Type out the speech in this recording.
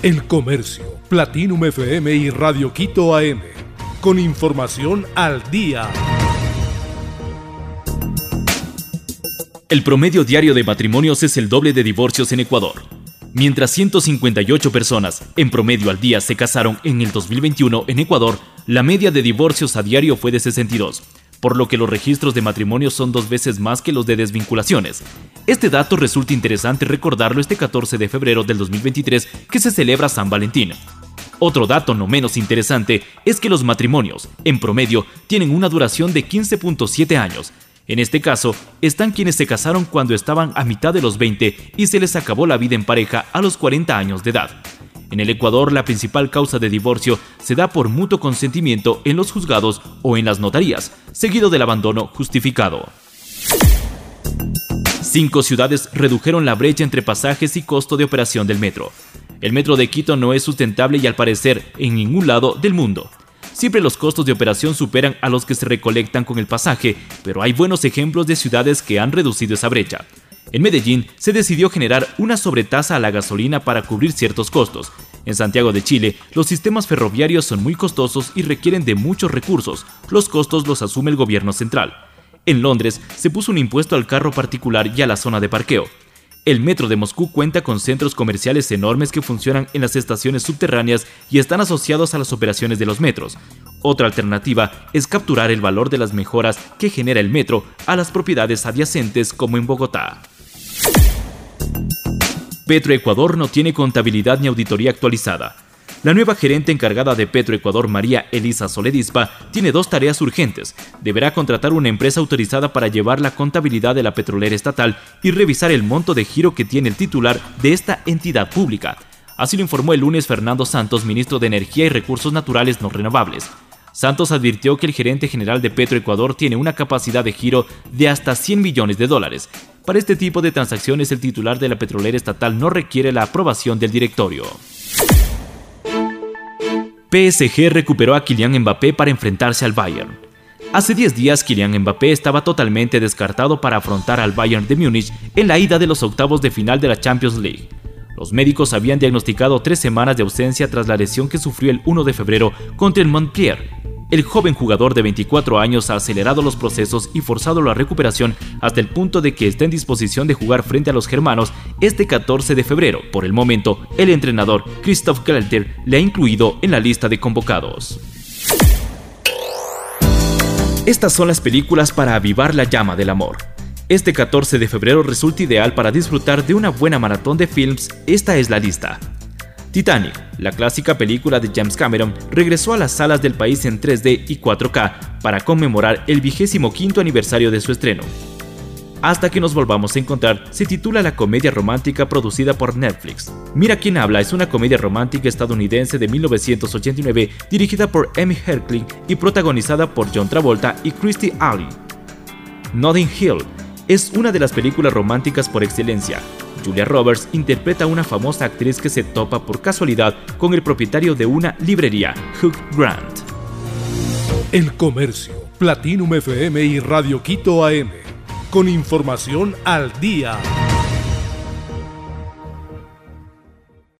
El Comercio, Platinum FM y Radio Quito AM. Con información al día. El promedio diario de matrimonios es el doble de divorcios en Ecuador. Mientras 158 personas en promedio al día se casaron en el 2021 en Ecuador, la media de divorcios a diario fue de 62, por lo que los registros de matrimonios son dos veces más que los de desvinculaciones. Este dato resulta interesante recordarlo este 14 de febrero del 2023 que se celebra San Valentín. Otro dato no menos interesante es que los matrimonios, en promedio, tienen una duración de 15.7 años, en este caso, están quienes se casaron cuando estaban a mitad de los 20 y se les acabó la vida en pareja a los 40 años de edad. En el Ecuador, la principal causa de divorcio se da por mutuo consentimiento en los juzgados o en las notarías, seguido del abandono justificado. Cinco ciudades redujeron la brecha entre pasajes y costo de operación del metro. El metro de Quito no es sustentable y al parecer en ningún lado del mundo. Siempre los costos de operación superan a los que se recolectan con el pasaje, pero hay buenos ejemplos de ciudades que han reducido esa brecha. En Medellín se decidió generar una sobretasa a la gasolina para cubrir ciertos costos. En Santiago de Chile, los sistemas ferroviarios son muy costosos y requieren de muchos recursos. Los costos los asume el gobierno central. En Londres se puso un impuesto al carro particular y a la zona de parqueo. El metro de Moscú cuenta con centros comerciales enormes que funcionan en las estaciones subterráneas y están asociados a las operaciones de los metros. Otra alternativa es capturar el valor de las mejoras que genera el metro a las propiedades adyacentes como en Bogotá. Petroecuador no tiene contabilidad ni auditoría actualizada. La nueva gerente encargada de Petroecuador, María Elisa Soledispa, tiene dos tareas urgentes. Deberá contratar una empresa autorizada para llevar la contabilidad de la petrolera estatal y revisar el monto de giro que tiene el titular de esta entidad pública. Así lo informó el lunes Fernando Santos, ministro de Energía y Recursos Naturales No Renovables. Santos advirtió que el gerente general de Petroecuador tiene una capacidad de giro de hasta 100 millones de dólares. Para este tipo de transacciones, el titular de la petrolera estatal no requiere la aprobación del directorio. PSG recuperó a Kylian Mbappé para enfrentarse al Bayern. Hace 10 días Kylian Mbappé estaba totalmente descartado para afrontar al Bayern de Múnich en la ida de los octavos de final de la Champions League. Los médicos habían diagnosticado tres semanas de ausencia tras la lesión que sufrió el 1 de febrero contra el Montpellier el joven jugador de 24 años ha acelerado los procesos y forzado la recuperación hasta el punto de que está en disposición de jugar frente a los germanos este 14 de febrero. Por el momento, el entrenador Christoph Kelter le ha incluido en la lista de convocados. Estas son las películas para avivar la llama del amor. Este 14 de febrero resulta ideal para disfrutar de una buena maratón de films. Esta es la lista. Titanic, la clásica película de James Cameron, regresó a las salas del país en 3D y 4K para conmemorar el vigésimo quinto aniversario de su estreno. Hasta que nos volvamos a encontrar se titula la comedia romántica producida por Netflix. Mira quién habla es una comedia romántica estadounidense de 1989 dirigida por Emmy Herkling y protagonizada por John Travolta y Christy Alley. Notting Hill es una de las películas románticas por excelencia, Julia Roberts interpreta a una famosa actriz que se topa por casualidad con el propietario de una librería, Hugh Grant. El Comercio, Platinum FM y Radio Quito AM. Con información al día.